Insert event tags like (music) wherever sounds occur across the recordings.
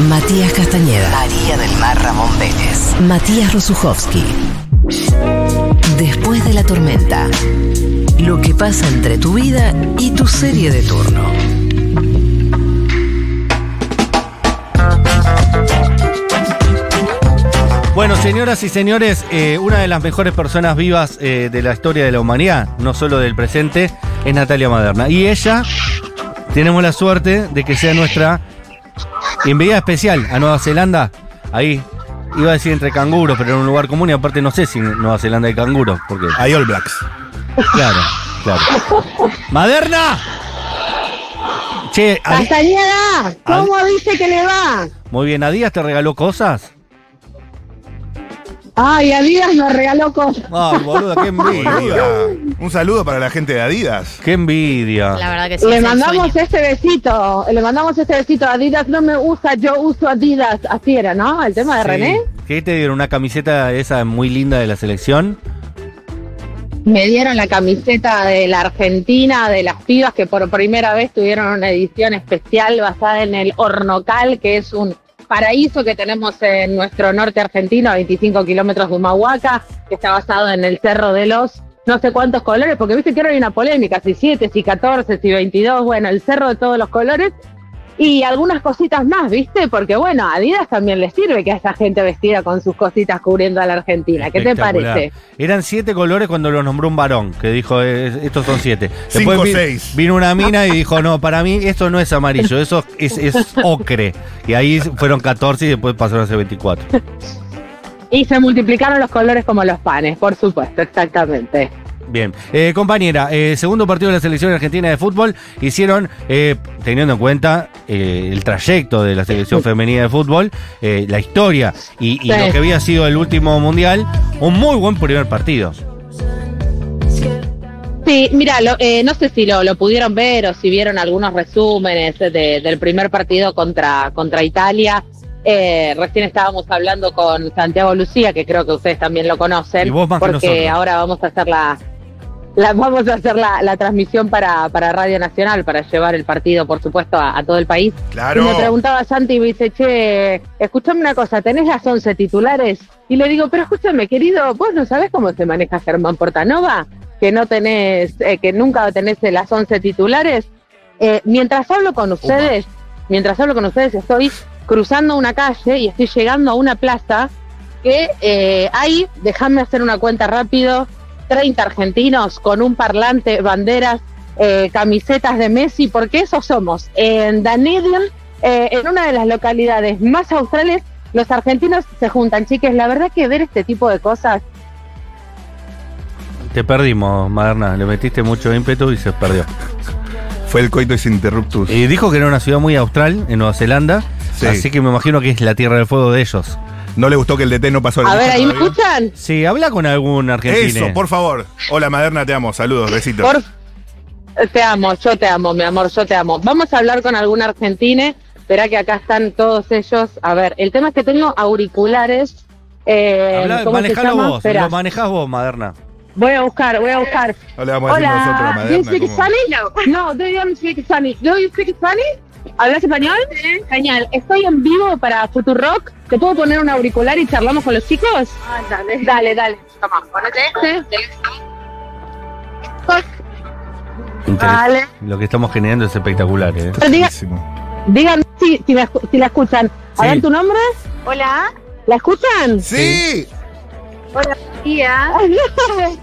Matías Castañeda. María del Mar Ramón Vélez. Matías Rosuchowski. Después de la tormenta. Lo que pasa entre tu vida y tu serie de turno. Bueno, señoras y señores, eh, una de las mejores personas vivas eh, de la historia de la humanidad, no solo del presente, es Natalia Maderna. Y ella, tenemos la suerte de que sea nuestra enviada especial a Nueva Zelanda. Ahí, iba a decir entre canguros, pero en un lugar común y aparte no sé si en Nueva Zelanda hay canguros, porque... Hay All Blacks. Claro, claro. ¡Maderna! Che, Castañeda, ¿cómo dice que le va? muy bien, ¿Adidas te regaló cosas? Ay, Adidas nos regaló cosas. Ay, boluda, qué envidia. Un saludo para la gente de Adidas. Qué envidia. La verdad que sí. Le mandamos sueño. este besito, le mandamos este besito. Adidas no me usa, yo uso Adidas. Así era, ¿no? El tema de Sí. René. ¿Qué te dieron? ¿Una camiseta esa muy linda de la selección? Me dieron la camiseta de la Argentina, de las pibas que por primera vez tuvieron una edición especial basada en el Hornocal, que es un paraíso que tenemos en nuestro norte argentino, a 25 kilómetros de Humahuaca, que está basado en el Cerro de los no sé cuántos colores, porque viste que ahora hay una polémica, si 7, si 14, si 22, bueno, el Cerro de todos los colores. Y algunas cositas más, ¿viste? Porque bueno, a Adidas también les sirve que a esa gente vestida con sus cositas cubriendo a la Argentina. ¿Qué te parece? Eran siete colores cuando los nombró un varón, que dijo, eh, estos son siete. Cinco, vi- seis. Vino una mina y dijo, no, para mí esto no es amarillo, eso es, es ocre. Y ahí fueron 14 y después pasaron a ser 24. (laughs) Y se multiplicaron los colores como los panes, por supuesto, exactamente. Bien. Eh, compañera, eh, segundo partido de la selección argentina de fútbol, hicieron, eh, teniendo en cuenta eh, el trayecto de la selección femenina de fútbol, eh, la historia y, y Sí. lo que había sido el último mundial, un muy buen primer partido. Sí, mira, lo- eh, no sé si lo, lo pudieron ver o si vieron algunos resúmenes de- del primer partido contra, contra Italia. Eh, recién estábamos hablando con Santiago Lucía, que creo que ustedes también lo conocen, Y vos más que porque ahora vamos a hacer la, la- vamos a hacer la, la transmisión para, para Radio Nacional, para llevar el partido, por supuesto, a, a todo el país. Claro. Y me preguntaba Santi y me dice, che, escúchame una cosa, ¿tenés las 11 titulares? Y le digo, pero escúchame, querido, ¿vos no sabés cómo se maneja Germán Portanova? Que no tenés, eh, que nunca tenés las 11 titulares. Eh, mientras hablo con ustedes, mientras hablo con ustedes, estoy cruzando una calle y estoy llegando a una plaza que eh, hay, déjame hacer una cuenta rápido, 30 argentinos con un parlante, banderas, eh, camisetas de Messi, porque eso somos. En Dunedin, eh, en una de las localidades más australes, los argentinos se juntan, chiques. La verdad que ver este tipo de cosas, Te perdimos, Maderna, le metiste mucho ímpetu y se perdió. Fue el coitus interruptus. Y dijo que era una ciudad muy austral, en Nueva Zelanda, Sí. así que me imagino que es la tierra del fuego de ellos. No le gustó que el DT no pasó la a ver, ahí me escuchan. Sí, habla con algún argentino. Eso, por favor. Hola, Maderna, te amo. Saludos, besitos. Por... Te amo, yo te amo, mi amor, yo te amo. Vamos a hablar con algún argentine. Verá que acá están todos ellos. A ver, el tema es que tengo auriculares. Eh, Habla- ¿cómo se manejalo llama? vos, Espera. lo manejás vos, Maderna. Voy a buscar, voy a buscar. No le vamos a decir nosotros a Hola, Maderna. ¿do you speak cómo- Spanish? No, do you speak Spanish? Do you speak Spanish? ¿Hablas español? Genial. Estoy en vivo para Futurock. ¿Te puedo poner un auricular y charlamos con los chicos? dale. Dale, dale. Toma, ponete este. Interes- Vale. Lo que estamos generando es espectacular, ¿eh? Diga-. Díganme si, si, la, escu- si la escuchan. A Sí. ver tu nombre. Hola. ¿La escuchan? Sí. Hola, tía.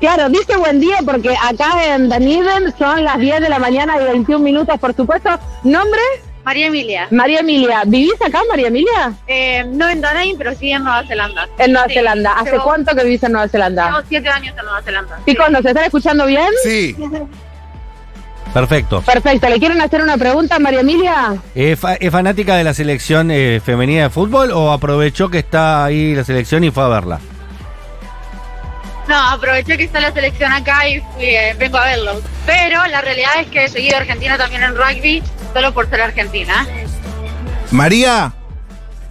claro, dice buen día porque acá en Dunedin son las 10 de la mañana y 21 minutos, por supuesto. ¿Nombre? María Emilia. María Emilia. ¿Vivís acá, María Emilia? Eh, no en Dunedin, pero sí en Nueva Zelanda. En Nueva Sí, Zelanda. ¿Hace llevo- cuánto que vivís en Nueva Zelanda? Llevo siete años en Nueva Zelanda. Chicos, ¿nos están escuchando bien? Sí. (laughs) Perfecto. Perfecto. ¿Le quieren hacer una pregunta a María Emilia? ¿Es, fa- es fanática de la selección eh, femenina de fútbol o aprovechó que está ahí la selección y fue a verla? No, aproveché que está la selección acá y fui, eh, vengo a verlo. Pero la realidad es que he seguido a Argentina también en rugby, solo por ser argentina. María,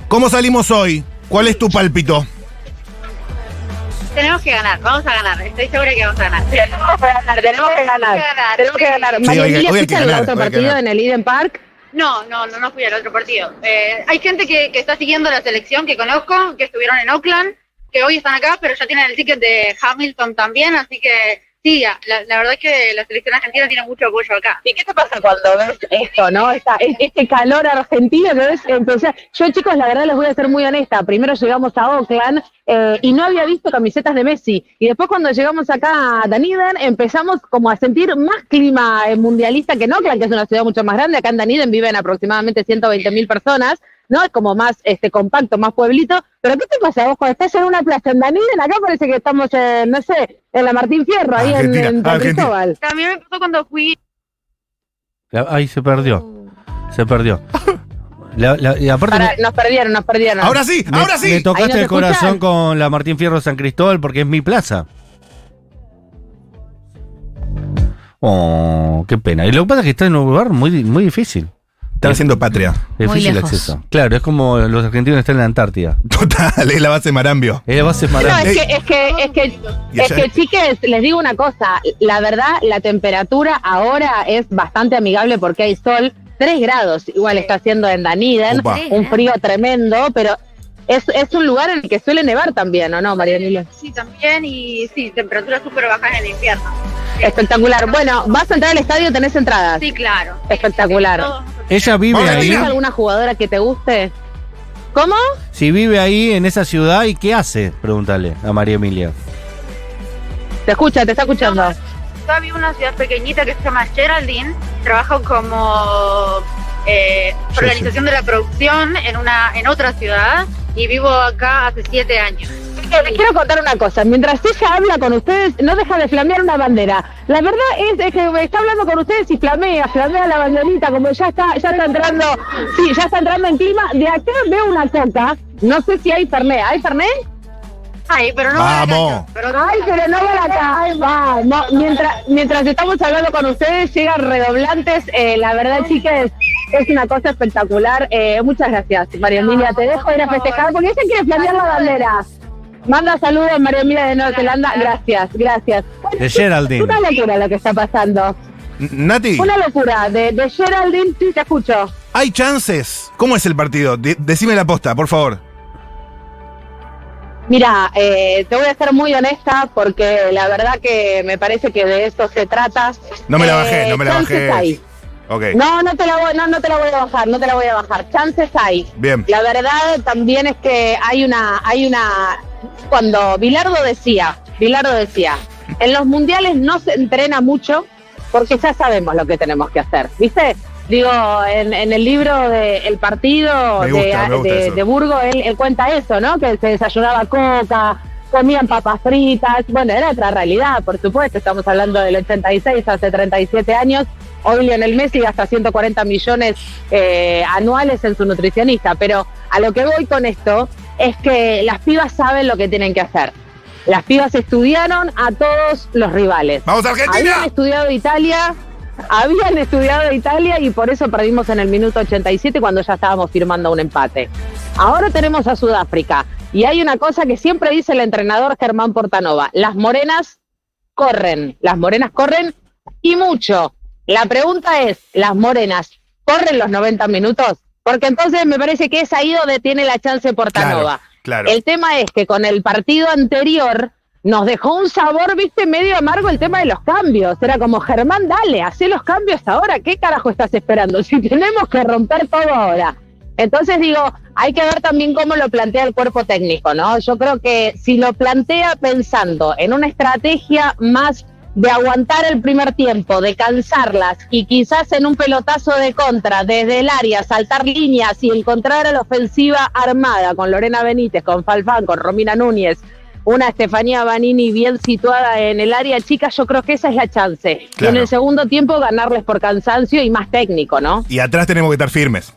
¿cómo salimos hoy? ¿Cuál es tu pálpito? Tenemos que ganar, vamos a ganar. Estoy segura que vamos a ganar. Tenemos que ganar, tenemos que ganar. ganar, Tenemos que sí. ganar. Sí, María hoy- Emilia, hoy hay que ¿escucha el ganar, otro partido en el Eden Park? No, no, no, no fui al otro partido. Eh, hay gente que, que está siguiendo la selección que conozco, que estuvieron en Oakland, que hoy están acá, pero ya tienen el ticket de Hamilton también, así que sí, la, la verdad es que la selección argentina tiene mucho apoyo acá. ¿Y qué te pasa cuando ves esto, no? Esta, es- este calor argentino que ves empezar. Yo, chicos, la verdad les voy a ser muy honesta. Primero llegamos a Oakland eh, y no había visto camisetas de Messi. Y después cuando llegamos acá a Dunedin empezamos como a sentir más clima eh, mundialista que en Oakland, que es una ciudad mucho más grande. Acá en Dunedin viven aproximadamente 120 mil personas. ¿No? Es como más este compacto, más pueblito. Pero ¿qué te pasa vos cuando estás en una plaza en Dunedin? Acá parece que estamos, en, no sé, en la Martín Fierro, ahí en, Argentina, en San. Cristóbal. También me pasó cuando fui La- Ahí se perdió. Se perdió. La- la- y aparte. Pará, me- nos perdieron, nos perdieron. Ahora sí, me, ahora sí. me tocaste te el corazón escuchan. con la Martín Fierro San Cristóbal porque es mi plaza. Oh, qué pena. Y lo que pasa es que está en un lugar muy, muy difícil. Están haciendo patria. Difícil lejos. acceso. Claro, es como los argentinos están en la Antártida. Total, es la base Marambio. Es la base No, maravillosa. es que, es que, es que, es que, chiques, les digo una cosa, la verdad, la temperatura ahora es bastante amigable porque hay sol, 3 grados, igual está haciendo en Daniden, Upa. un frío tremendo, pero es, es un lugar en el que suele nevar también, ¿o no, María Emilia? Sí, también, y sí, temperaturas súper bajas en el invierno. Espectacular. Bueno, vas a entrar al estadio, tenés entradas. Sí, claro. Espectacular. Todos- Ella vive ahí. ¿Tienes alguna jugadora que te guste? ¿Cómo? Si vive ahí en esa ciudad, ¿y qué hace? Pregúntale a María Emilia. Te escucha, te está escuchando. Yo vivo en una ciudad pequeñita que se llama Geraldine. Trabajo como eh, organización de la producción en una en otra ciudad y vivo acá hace siete años. Eh, Les quiero contar una cosa. Mientras ella habla con ustedes, no deja de flamear una bandera. La verdad es, es que está hablando con ustedes y flamea, flamea la banderita, como ya está, ya está entrando, sí, ya está entrando en clima. De acá veo una coca. No sé si hay Fernet. ¿Hay Fernet? Ay, pero no Vamos. pero Ay, pero no van acá. Vamos. Mientras, mientras estamos hablando con ustedes, llegan redoblantes. Eh, la verdad, chicas, es una cosa espectacular. Eh, muchas gracias, María Emilia. Te dejo ir a festejar porque ella quiere flamear la bandera. Manda saludos, María Emilia de Nueva Zelanda. Gracias, gracias. De Geraldine. Una locura lo que está pasando. Nati, Una locura. De, de Geraldine, sí, te escucho. hay chances. ¿Cómo es el partido? De- decime la posta, por favor. Mira, eh, te voy a ser muy honesta porque la verdad que me parece que de eso se trata. No me la Eh, bajé, no me la chances bajé. hay. Ok. No, no te la voy, no, no te la voy a bajar, no te la voy a bajar. Chances hay. Bien. La verdad también es que hay una, hay una, cuando Bilardo decía, Bilardo decía, en los mundiales no se entrena mucho porque ya sabemos lo que tenemos que hacer, ¿viste? Digo, en, en el libro de El Partido gusta, de, de- Burgo, él, él cuenta eso, ¿no? Que se desayunaba coca, comían papas fritas, bueno, era otra realidad, por supuesto, estamos hablando del 86, hace 37 años, hoy Lionel Messi gasta 140 millones eh, anuales en su nutricionista, pero a lo que voy con esto es que las pibas saben lo que tienen que hacer. Las pibas estudiaron a todos los rivales. ¡Vamos, Argentina! Habían estudiado Italia, habían estudiado Italia y por eso perdimos en el minuto 87 cuando ya estábamos firmando un empate. Ahora tenemos a Sudáfrica y hay una cosa que siempre dice el entrenador Germán Portanova, las morenas corren, las morenas corren y mucho. La pregunta es, ¿las morenas corren los 90 minutos? Porque entonces me parece que es ahí donde tiene la chance Portanova. Claro, claro. El tema es que con el partido anterior nos dejó un sabor, viste, medio amargo el tema de los cambios. Era como, Germán, dale, hacé los cambios ahora. ¿Qué carajo estás esperando? Si tenemos que romper todo ahora. Entonces digo, hay que ver también cómo lo plantea el cuerpo técnico, ¿no? Yo creo que si lo plantea pensando en una estrategia más de aguantar el primer tiempo, de cansarlas y quizás en un pelotazo de contra desde el área, saltar líneas y encontrar a la ofensiva armada con Lorena Benítez, con Falfán, con Romina Núñez, una Estefanía Banini bien situada en el área chica, yo creo que esa es la chance. Y en el segundo tiempo ganarles por cansancio y más técnico, ¿no? Y atrás tenemos que estar firmes.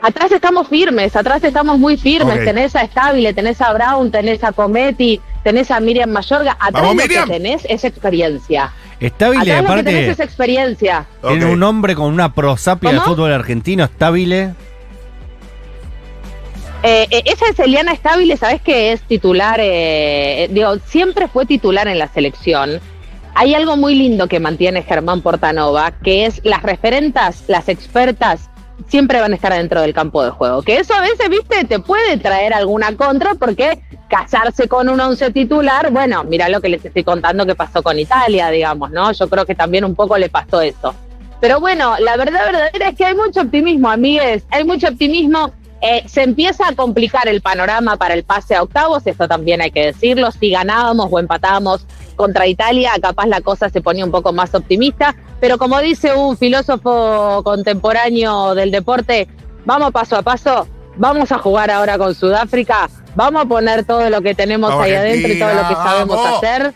Atrás estamos firmes, atrás estamos muy firmes. Tenés a Estable, tenés a Brown, tenés a Cometti, tenés a Miriam Mayorga. Atrás ¡Vamos, lo que tenés es experiencia. Estable, Atrás lo que tenés es aparte, experiencia. tiene Ok. un nombre con una prosapia ¿Cómo? fútbol argentino, estable. Eh, eh, esa es Eliana Estable, sabes que es titular, eh, eh, digo, siempre fue titular en la selección. hay algo muy lindo que mantiene Germán Portanova, que es las referentas, las expertas, siempre van a estar dentro del campo de juego. Que eso a veces, viste, te puede traer alguna contra porque casarse con un once titular, bueno, mira lo que les estoy contando que pasó con Italia, digamos, ¿no? Yo creo que también un poco le pasó eso. Pero bueno, la verdad verdadera es que hay mucho optimismo, amigues, hay mucho optimismo. Eh, se empieza a complicar el panorama para el pase a octavos, esto también hay que decirlo. Si ganábamos o empatábamos contra Italia, capaz la cosa se ponía un poco más optimista. Pero como dice un filósofo contemporáneo del deporte, vamos paso a paso, vamos a jugar ahora con Sudáfrica, vamos a poner todo lo que tenemos ahí adentro y todo lo que sabemos Vamos. hacer.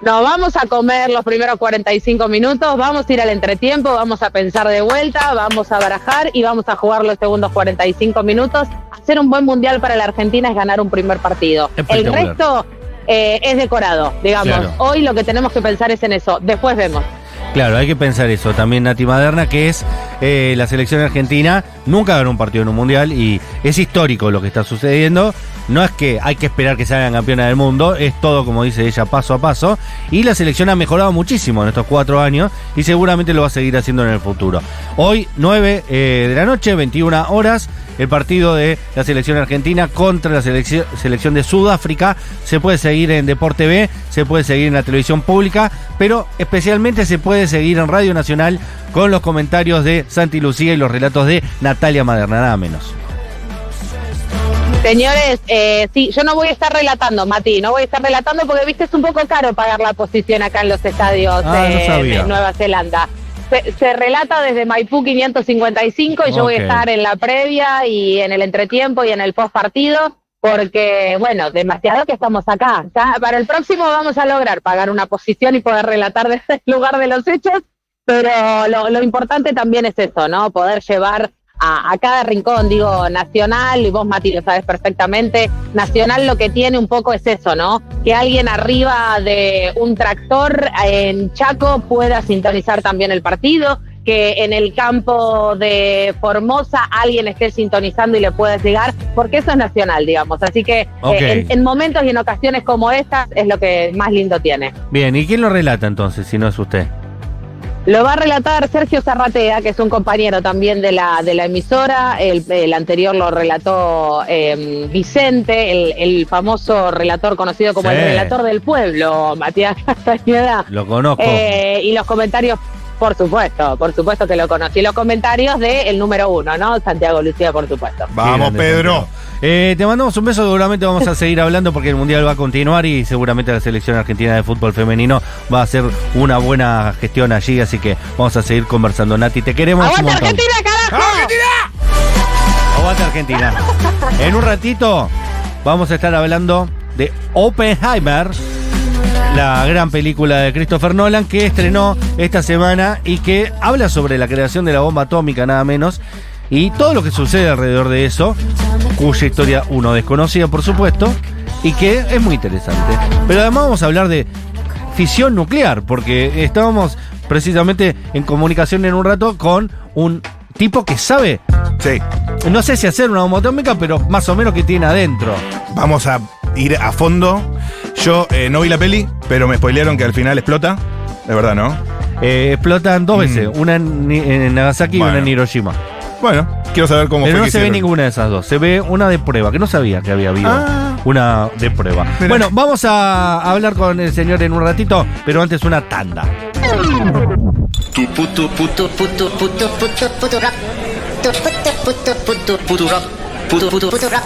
Nos vamos a comer los primeros 45 minutos, vamos a ir al entretiempo, vamos a pensar de vuelta, vamos a barajar y vamos a jugar los segundos 45 minutos. Hacer un buen mundial para la Argentina es ganar un primer partido. El resto eh, es decorado, digamos. Claro. Hoy lo que tenemos que pensar es en eso. Después vemos. Claro, hay que pensar eso. También Nati Maderna, que es eh, la selección argentina, nunca ganó un partido en un mundial y es histórico lo que está sucediendo. No es que hay que esperar que salgan campeonas del mundo, es todo, como dice ella, paso a paso. Y la selección ha mejorado muchísimo en estos cuatro años y seguramente lo va a seguir haciendo en el futuro. Hoy, 9 eh, de la noche, 21 horas, el partido de la selección argentina contra la selección, selección de Sudáfrica. Se puede seguir en Deporte B, se puede seguir en la televisión pública, pero especialmente se puede seguir en Radio Nacional con los comentarios de Santi Lucía y los relatos de Natalia Maderna, nada menos. Señores, eh, sí, yo no voy a estar relatando, Mati, no voy a estar relatando porque, viste, es un poco caro pagar la posición acá en los estadios Ah, eh, de Nueva Zelanda. Se, se relata desde Maipú 555 y yo voy a estar en la previa y en el entretiempo y en el post partido porque, bueno, demasiado que estamos acá. Ya para el próximo vamos a lograr pagar una posición y poder relatar desde el (laughs) lugar de los hechos, pero lo, lo importante también es eso, ¿no? Poder llevar a, a cada rincón, digo, nacional, y vos, Mati, lo sabes perfectamente, nacional lo que tiene un poco es eso, ¿no? Que alguien arriba de un tractor en Chaco pueda sintonizar también el partido, que en el campo de Formosa alguien esté sintonizando y le pueda llegar, porque eso es nacional, digamos. Así que eh, en, en momentos y en ocasiones como estas es lo que más lindo tiene. Bien, ¿y quién lo relata entonces, si no es usted? Lo va a relatar Sergio Zarratea, que es un compañero también de la, de la emisora. El, el anterior lo relató eh, Vicente, el, el famoso relator conocido como Sí. el relator del pueblo, Matías (laughs) Castañeda. Lo conozco. Eh, y los comentarios, por supuesto, por supuesto que lo conocí. Los comentarios del número uno, ¿no? Santiago Lucía, por supuesto. Vamos, Grande, Pedro. Eh, te mandamos un beso, seguramente vamos a (laughs) seguir hablando porque el Mundial va a continuar y seguramente la selección argentina de fútbol femenino va a hacer una buena gestión allí, así que vamos a seguir conversando. Nati, te queremos un ¡Aguanta montón. Argentina, carajo! Aguanta Argentina. (laughs) En un ratito vamos a estar hablando de Oppenheimer, la gran película de Christopher Nolan que estrenó esta semana y que habla sobre la creación de la bomba atómica nada menos y todo lo que sucede alrededor de eso, cuya historia uno desconocida por supuesto y que es muy interesante. Pero además vamos a hablar de fisión nuclear porque estábamos precisamente en comunicación en un rato con un tipo que sabe Sí. no sé si hacer una bomba atómica, pero más o menos que tiene adentro. Vamos a ir a fondo. Yo eh, no vi la peli, pero me spoilearon que al final explota. De verdad, ¿no? Eh, explotan dos veces, una en, Ni- en Nagasaki y Bueno. una en Hiroshima. Bueno, quiero saber cómo Pero fue no que se ve hicieron. ninguna de esas dos. Se ve una de prueba, que no sabía que había habido Ah. una de prueba. Mira. Bueno, vamos a hablar con el señor en un ratito, pero antes una tanda. Tu puto puto puto puto puto puto rap. Tu puto puto puto puto rap. Puto puto puto rap.